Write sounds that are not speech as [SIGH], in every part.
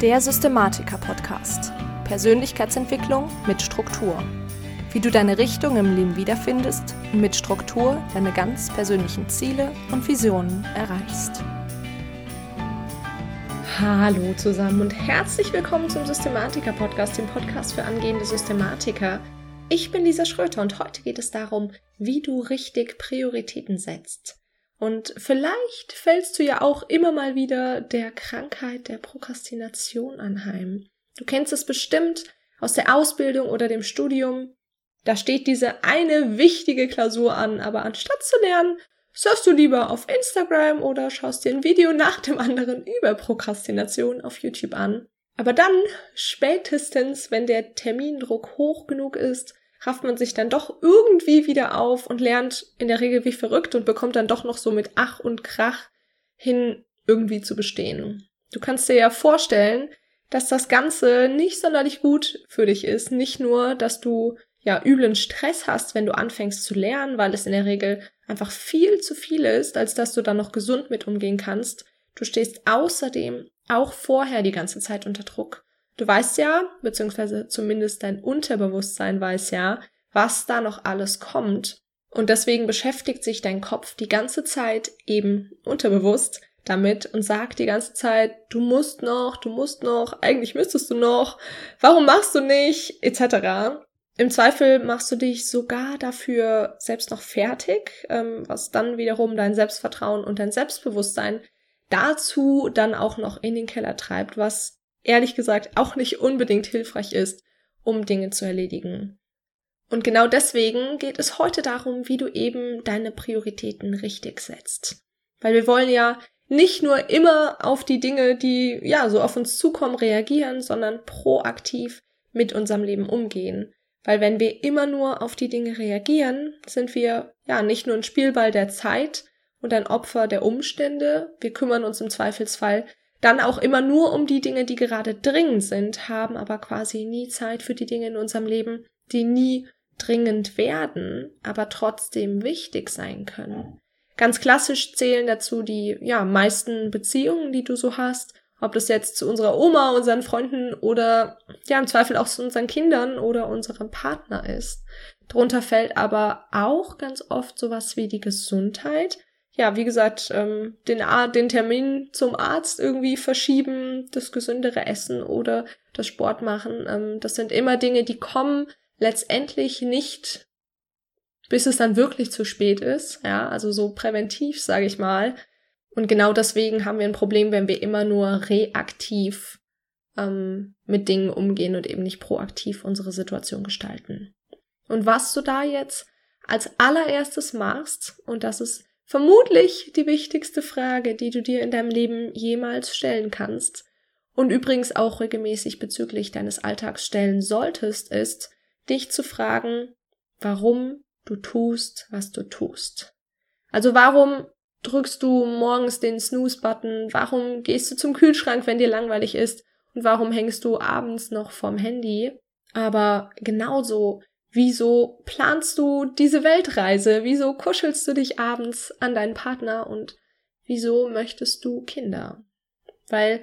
Der Systematiker-Podcast. Persönlichkeitsentwicklung mit Struktur. Wie du deine Richtung im Leben wiederfindest und mit Struktur deine ganz persönlichen Ziele und Visionen erreichst. Hallo zusammen und herzlich willkommen zum Systematiker-Podcast, dem Podcast für angehende Systematiker. Ich bin Lisa Schröter und heute geht es darum, wie du richtig Prioritäten setzt. Und vielleicht fällst du ja auch immer mal wieder der Krankheit der Prokrastination anheim. Du kennst es bestimmt aus der Ausbildung oder dem Studium. Da steht diese eine wichtige Klausur an, aber anstatt zu lernen, surfst du lieber auf Instagram oder schaust dir ein Video nach dem anderen über Prokrastination auf YouTube an. Aber dann, spätestens, wenn der Termindruck hoch genug ist, rafft man sich dann doch irgendwie wieder auf und lernt in der Regel wie verrückt und bekommt dann doch noch so mit Ach und Krach hin irgendwie zu bestehen. Du kannst dir ja vorstellen, dass das Ganze nicht sonderlich gut für dich ist. Nicht nur, dass du ja üblen Stress hast, wenn du anfängst zu lernen, weil es in der Regel einfach viel zu viel ist, als dass du dann noch gesund mit umgehen kannst. Du stehst außerdem auch vorher die ganze Zeit unter Druck. Du weißt ja, beziehungsweise zumindest dein Unterbewusstsein weiß ja, was da noch alles kommt. Und deswegen beschäftigt sich dein Kopf die ganze Zeit eben unterbewusst damit und sagt die ganze Zeit, du musst noch, du musst noch, eigentlich müsstest du noch, warum machst du nicht, etc. Im Zweifel machst du dich sogar dafür selbst noch fertig, ähm, was dann wiederum dein Selbstvertrauen und dein Selbstbewusstsein dazu dann auch noch in den Keller treibt, was ehrlich gesagt auch nicht unbedingt hilfreich ist, um Dinge zu erledigen. Und genau deswegen geht es heute darum, wie du eben deine Prioritäten richtig setzt. Weil wir wollen ja nicht nur immer auf die Dinge, die ja so auf uns zukommen, reagieren, sondern proaktiv mit unserem Leben umgehen. Weil wenn wir immer nur auf die Dinge reagieren, sind wir ja nicht nur ein Spielball der Zeit und ein Opfer der Umstände, wir kümmern uns im Zweifelsfall dann auch immer nur um die Dinge, die gerade dringend sind, haben aber quasi nie Zeit für die Dinge in unserem Leben, die nie dringend werden, aber trotzdem wichtig sein können. Ganz klassisch zählen dazu die ja meisten Beziehungen, die du so hast, ob das jetzt zu unserer Oma, unseren Freunden oder ja im Zweifel auch zu unseren Kindern oder unserem Partner ist. Drunter fällt aber auch ganz oft sowas wie die Gesundheit, ja, wie gesagt, ähm, den, den Termin zum Arzt irgendwie verschieben, das gesündere Essen oder das Sport machen. Ähm, das sind immer Dinge, die kommen letztendlich nicht, bis es dann wirklich zu spät ist. Ja, also so präventiv, sage ich mal. Und genau deswegen haben wir ein Problem, wenn wir immer nur reaktiv ähm, mit Dingen umgehen und eben nicht proaktiv unsere Situation gestalten. Und was du da jetzt als allererstes machst, und das ist vermutlich die wichtigste Frage, die du dir in deinem Leben jemals stellen kannst und übrigens auch regelmäßig bezüglich deines Alltags stellen solltest, ist, dich zu fragen, warum du tust, was du tust. Also warum drückst du morgens den Snooze-Button? Warum gehst du zum Kühlschrank, wenn dir langweilig ist? Und warum hängst du abends noch vorm Handy? Aber genauso Wieso planst du diese Weltreise? Wieso kuschelst du dich abends an deinen Partner und wieso möchtest du Kinder? Weil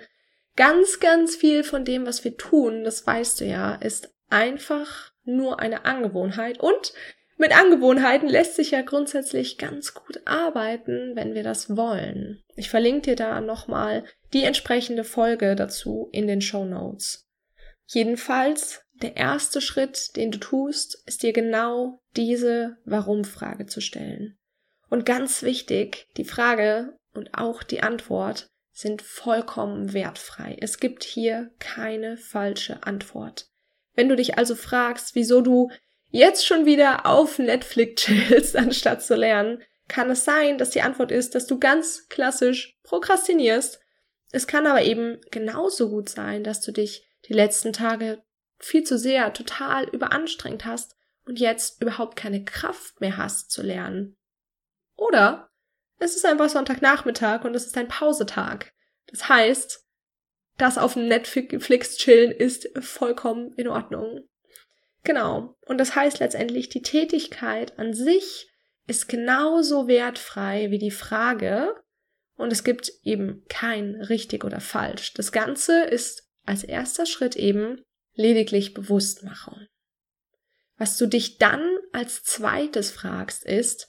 ganz, ganz viel von dem, was wir tun, das weißt du ja, ist einfach nur eine Angewohnheit und mit Angewohnheiten lässt sich ja grundsätzlich ganz gut arbeiten, wenn wir das wollen. Ich verlinke dir da nochmal die entsprechende Folge dazu in den Show Notes. Jedenfalls der erste Schritt, den du tust, ist dir genau diese Warum-Frage zu stellen. Und ganz wichtig, die Frage und auch die Antwort sind vollkommen wertfrei. Es gibt hier keine falsche Antwort. Wenn du dich also fragst, wieso du jetzt schon wieder auf Netflix chillst, [LAUGHS] anstatt zu lernen, kann es sein, dass die Antwort ist, dass du ganz klassisch prokrastinierst. Es kann aber eben genauso gut sein, dass du dich die letzten Tage viel zu sehr total überanstrengt hast und jetzt überhaupt keine Kraft mehr hast zu lernen. Oder es ist einfach Sonntagnachmittag und es ist ein Pausetag. Das heißt, das auf Netflix chillen ist vollkommen in Ordnung. Genau. Und das heißt letztendlich, die Tätigkeit an sich ist genauso wertfrei wie die Frage, und es gibt eben kein richtig oder falsch. Das Ganze ist als erster Schritt eben lediglich Bewusstmachung. Was du dich dann als zweites fragst, ist,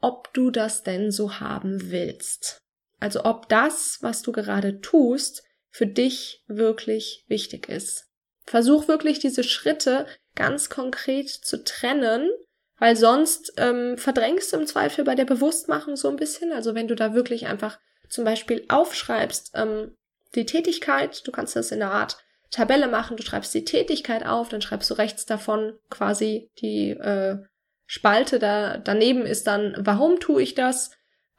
ob du das denn so haben willst. Also ob das, was du gerade tust, für dich wirklich wichtig ist. Versuch wirklich diese Schritte ganz konkret zu trennen, weil sonst ähm, verdrängst du im Zweifel bei der Bewusstmachung so ein bisschen. Also wenn du da wirklich einfach zum Beispiel aufschreibst, ähm, die Tätigkeit, du kannst das in einer Art Tabelle machen, du schreibst die Tätigkeit auf, dann schreibst du rechts davon quasi die äh, Spalte, da daneben ist dann, warum tue ich das?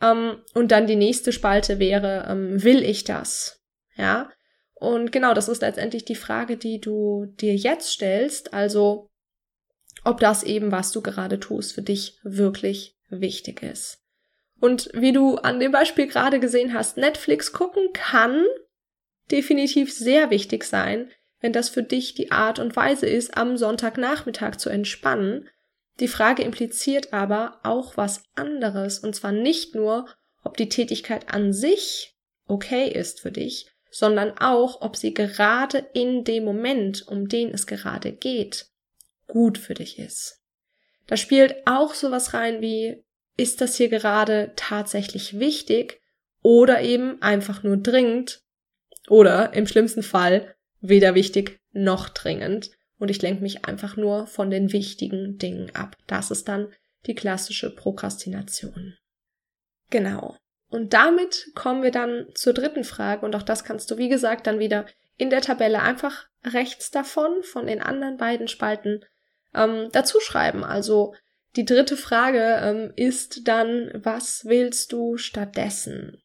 Ähm, und dann die nächste Spalte wäre, ähm, will ich das? Ja. Und genau, das ist letztendlich die Frage, die du dir jetzt stellst. Also, ob das eben, was du gerade tust, für dich wirklich wichtig ist. Und wie du an dem Beispiel gerade gesehen hast, Netflix gucken kann definitiv sehr wichtig sein, wenn das für dich die Art und Weise ist, am Sonntagnachmittag zu entspannen. Die Frage impliziert aber auch was anderes, und zwar nicht nur, ob die Tätigkeit an sich okay ist für dich, sondern auch, ob sie gerade in dem Moment, um den es gerade geht, gut für dich ist. Da spielt auch sowas rein wie, ist das hier gerade tatsächlich wichtig oder eben einfach nur dringend oder im schlimmsten Fall weder wichtig noch dringend und ich lenke mich einfach nur von den wichtigen Dingen ab. Das ist dann die klassische Prokrastination. Genau. Und damit kommen wir dann zur dritten Frage und auch das kannst du, wie gesagt, dann wieder in der Tabelle einfach rechts davon, von den anderen beiden Spalten, ähm, dazu schreiben. Also die dritte Frage ähm, ist dann, was willst du stattdessen?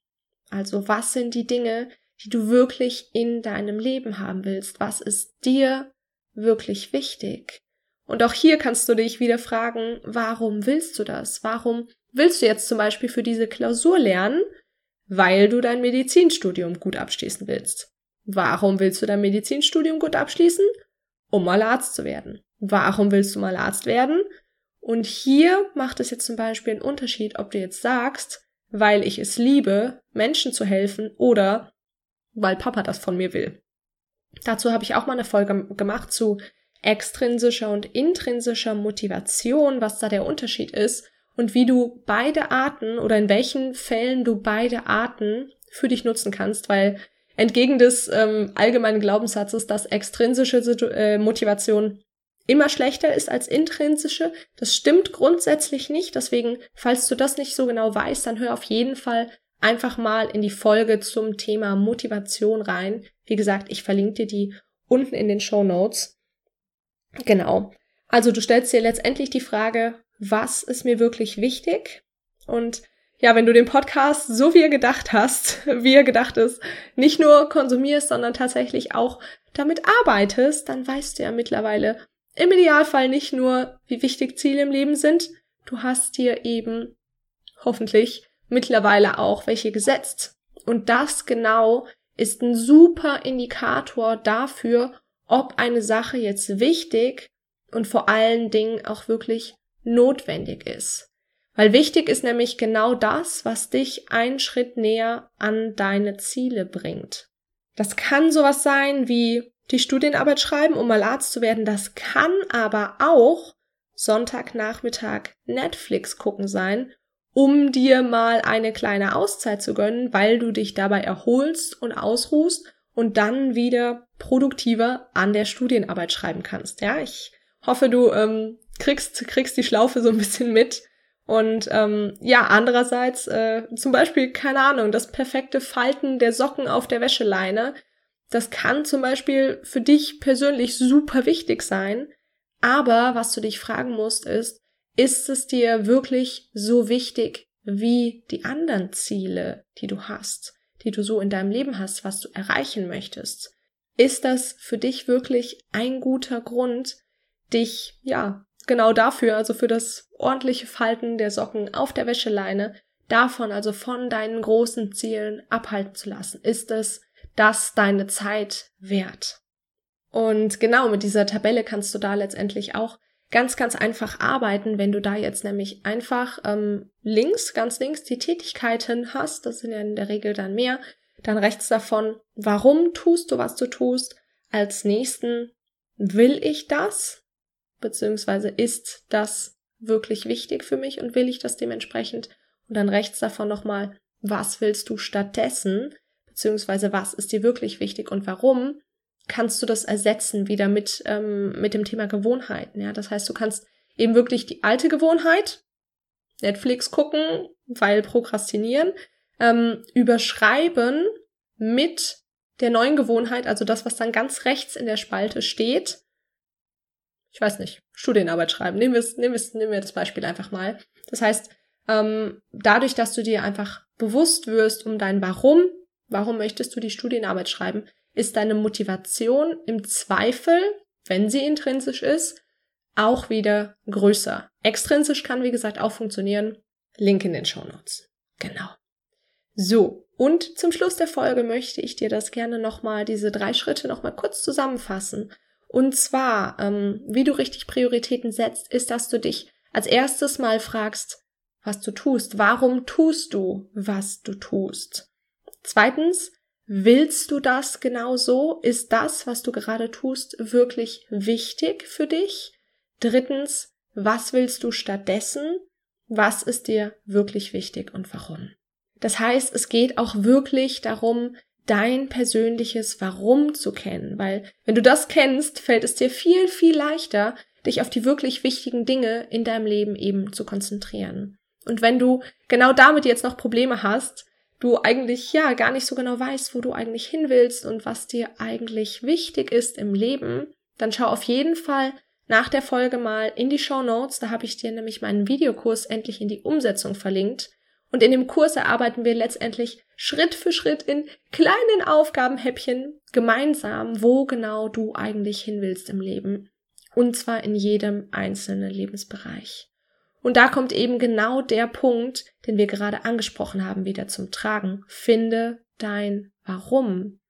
Also was sind die Dinge, die du wirklich in deinem Leben haben willst? Was ist dir wirklich wichtig? Und auch hier kannst du dich wieder fragen, warum willst du das? Warum willst du jetzt zum Beispiel für diese Klausur lernen? Weil du dein Medizinstudium gut abschließen willst. Warum willst du dein Medizinstudium gut abschließen? Um mal Arzt zu werden. Warum willst du mal Arzt werden? Und hier macht es jetzt zum Beispiel einen Unterschied, ob du jetzt sagst, weil ich es liebe, Menschen zu helfen oder weil Papa das von mir will. Dazu habe ich auch mal eine Folge gemacht zu extrinsischer und intrinsischer Motivation, was da der Unterschied ist und wie du beide Arten oder in welchen Fällen du beide Arten für dich nutzen kannst, weil entgegen des ähm, allgemeinen Glaubenssatzes, dass extrinsische äh, Motivation immer schlechter ist als intrinsische. Das stimmt grundsätzlich nicht. Deswegen, falls du das nicht so genau weißt, dann hör auf jeden Fall einfach mal in die Folge zum Thema Motivation rein. Wie gesagt, ich verlinke dir die unten in den Show Notes. Genau. Also du stellst dir letztendlich die Frage, was ist mir wirklich wichtig? Und ja, wenn du den Podcast so wie er gedacht hast, [LAUGHS] wie er gedacht ist, nicht nur konsumierst, sondern tatsächlich auch damit arbeitest, dann weißt du ja mittlerweile im Idealfall nicht nur, wie wichtig Ziele im Leben sind, du hast dir eben hoffentlich mittlerweile auch welche gesetzt. Und das genau ist ein super Indikator dafür, ob eine Sache jetzt wichtig und vor allen Dingen auch wirklich notwendig ist. Weil wichtig ist nämlich genau das, was dich einen Schritt näher an deine Ziele bringt. Das kann sowas sein wie die Studienarbeit schreiben, um mal Arzt zu werden. Das kann aber auch Sonntagnachmittag Netflix gucken sein um dir mal eine kleine Auszeit zu gönnen, weil du dich dabei erholst und ausruhst und dann wieder produktiver an der Studienarbeit schreiben kannst. Ja, ich hoffe, du ähm, kriegst, kriegst die Schlaufe so ein bisschen mit. Und ähm, ja, andererseits äh, zum Beispiel, keine Ahnung, das perfekte Falten der Socken auf der Wäscheleine, das kann zum Beispiel für dich persönlich super wichtig sein. Aber was du dich fragen musst, ist, ist es dir wirklich so wichtig wie die anderen Ziele, die du hast, die du so in deinem Leben hast, was du erreichen möchtest? Ist das für dich wirklich ein guter Grund, dich, ja, genau dafür, also für das ordentliche Falten der Socken auf der Wäscheleine, davon, also von deinen großen Zielen abhalten zu lassen? Ist es das deine Zeit wert? Und genau mit dieser Tabelle kannst du da letztendlich auch ganz, ganz einfach arbeiten, wenn du da jetzt nämlich einfach ähm, links, ganz links die Tätigkeiten hast, das sind ja in der Regel dann mehr, dann rechts davon, warum tust du, was du tust, als nächsten, will ich das? Beziehungsweise ist das wirklich wichtig für mich und will ich das dementsprechend? Und dann rechts davon nochmal, was willst du stattdessen? Beziehungsweise was ist dir wirklich wichtig und warum? Kannst du das ersetzen wieder mit, ähm, mit dem Thema Gewohnheiten? Ja, das heißt, du kannst eben wirklich die alte Gewohnheit, Netflix gucken, weil prokrastinieren, ähm, überschreiben mit der neuen Gewohnheit, also das, was dann ganz rechts in der Spalte steht. Ich weiß nicht, Studienarbeit schreiben. Nehmen wir, nehmen wir, nehmen wir das Beispiel einfach mal. Das heißt, ähm, dadurch, dass du dir einfach bewusst wirst um dein Warum, warum möchtest du die Studienarbeit schreiben, ist deine Motivation im Zweifel, wenn sie intrinsisch ist, auch wieder größer. Extrinsisch kann, wie gesagt, auch funktionieren. Link in den Show Notes. Genau. So, und zum Schluss der Folge möchte ich dir das gerne nochmal, diese drei Schritte nochmal kurz zusammenfassen. Und zwar, ähm, wie du richtig Prioritäten setzt, ist, dass du dich als erstes mal fragst, was du tust. Warum tust du, was du tust? Zweitens, willst du das genau so? Ist das, was du gerade tust, wirklich wichtig für dich? Drittens, was willst du stattdessen? Was ist dir wirklich wichtig und warum? Das heißt, es geht auch wirklich darum, dein persönliches Warum zu kennen, weil wenn du das kennst, fällt es dir viel, viel leichter, dich auf die wirklich wichtigen Dinge in deinem Leben eben zu konzentrieren. Und wenn du genau damit jetzt noch Probleme hast, du eigentlich ja gar nicht so genau weißt, wo du eigentlich hin willst und was dir eigentlich wichtig ist im Leben, dann schau auf jeden Fall nach der Folge mal in die Show Notes. Da habe ich dir nämlich meinen Videokurs endlich in die Umsetzung verlinkt. Und in dem Kurs erarbeiten wir letztendlich Schritt für Schritt in kleinen Aufgabenhäppchen gemeinsam, wo genau du eigentlich hin willst im Leben. Und zwar in jedem einzelnen Lebensbereich. Und da kommt eben genau der Punkt, den wir gerade angesprochen haben, wieder zum Tragen. Finde dein Warum.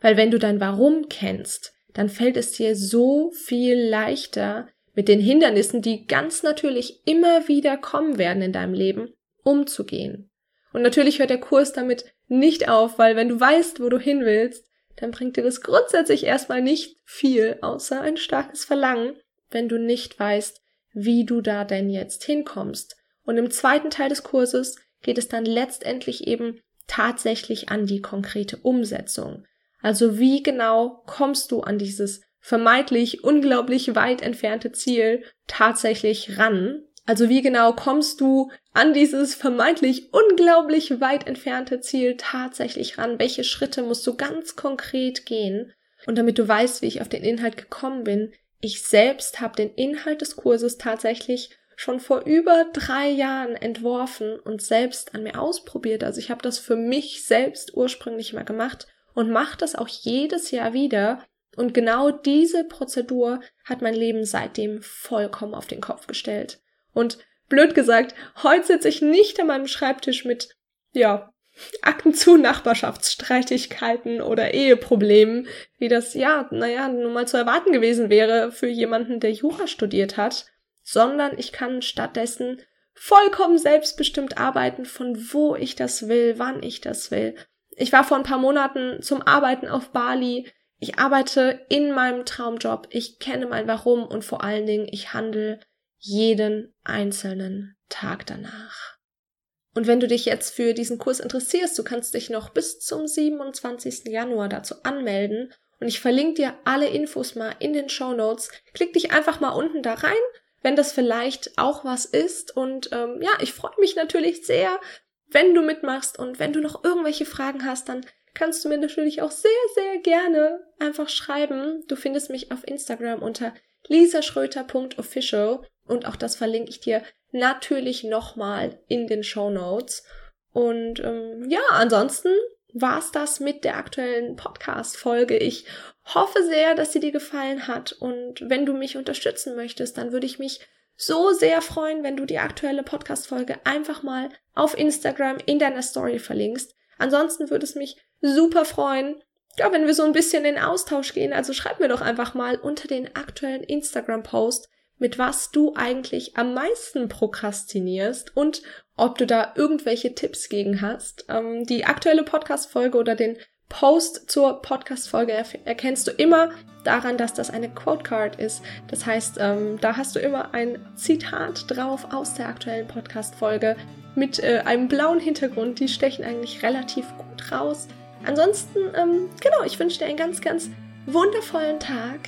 Weil wenn du dein Warum kennst, dann fällt es dir so viel leichter, mit den Hindernissen, die ganz natürlich immer wieder kommen werden in deinem Leben, umzugehen. Und natürlich hört der Kurs damit nicht auf, weil wenn du weißt, wo du hin willst, dann bringt dir das grundsätzlich erstmal nicht viel, außer ein starkes Verlangen, wenn du nicht weißt, wie du da denn jetzt hinkommst. Und im zweiten Teil des Kurses geht es dann letztendlich eben tatsächlich an die konkrete Umsetzung. Also wie genau kommst du an dieses vermeintlich unglaublich weit entfernte Ziel tatsächlich ran? Also wie genau kommst du an dieses vermeintlich unglaublich weit entfernte Ziel tatsächlich ran? Welche Schritte musst du ganz konkret gehen? Und damit du weißt, wie ich auf den Inhalt gekommen bin, ich selbst habe den Inhalt des Kurses tatsächlich schon vor über drei Jahren entworfen und selbst an mir ausprobiert. Also ich habe das für mich selbst ursprünglich mal gemacht und mache das auch jedes Jahr wieder. Und genau diese Prozedur hat mein Leben seitdem vollkommen auf den Kopf gestellt. Und blöd gesagt, heute sitze ich nicht an meinem Schreibtisch mit, ja, Akten zu Nachbarschaftsstreitigkeiten oder Eheproblemen, wie das ja, naja, nun mal zu erwarten gewesen wäre für jemanden, der Jura studiert hat, sondern ich kann stattdessen vollkommen selbstbestimmt arbeiten, von wo ich das will, wann ich das will. Ich war vor ein paar Monaten zum Arbeiten auf Bali. Ich arbeite in meinem Traumjob. Ich kenne mein Warum und vor allen Dingen, ich handle jeden einzelnen Tag danach. Und wenn du dich jetzt für diesen Kurs interessierst, du kannst dich noch bis zum 27. Januar dazu anmelden und ich verlinke dir alle Infos mal in den Show Notes. Klick dich einfach mal unten da rein, wenn das vielleicht auch was ist. Und ähm, ja, ich freue mich natürlich sehr, wenn du mitmachst und wenn du noch irgendwelche Fragen hast, dann kannst du mir natürlich auch sehr, sehr gerne einfach schreiben. Du findest mich auf Instagram unter lisaschröter.official und auch das verlinke ich dir natürlich nochmal in den Show Notes. Und ähm, ja, ansonsten war's das mit der aktuellen Podcast-Folge. Ich hoffe sehr, dass sie dir gefallen hat. Und wenn du mich unterstützen möchtest, dann würde ich mich so sehr freuen, wenn du die aktuelle Podcast-Folge einfach mal auf Instagram in deiner Story verlinkst. Ansonsten würde es mich super freuen, ja, wenn wir so ein bisschen in Austausch gehen. Also schreib mir doch einfach mal unter den aktuellen Instagram-Post, mit was du eigentlich am meisten prokrastinierst und ob du da irgendwelche Tipps gegen hast. Ähm, die aktuelle Podcast-Folge oder den Post zur Podcast-Folge erkennst du immer daran, dass das eine Quote Card ist. Das heißt, ähm, da hast du immer ein Zitat drauf aus der aktuellen Podcast-Folge mit äh, einem blauen Hintergrund. Die stechen eigentlich relativ gut raus. Ansonsten, ähm, genau, ich wünsche dir einen ganz, ganz wundervollen Tag.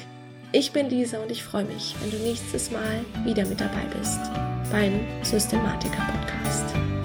Ich bin Lisa und ich freue mich, wenn du nächstes Mal wieder mit dabei bist beim Systematiker Podcast.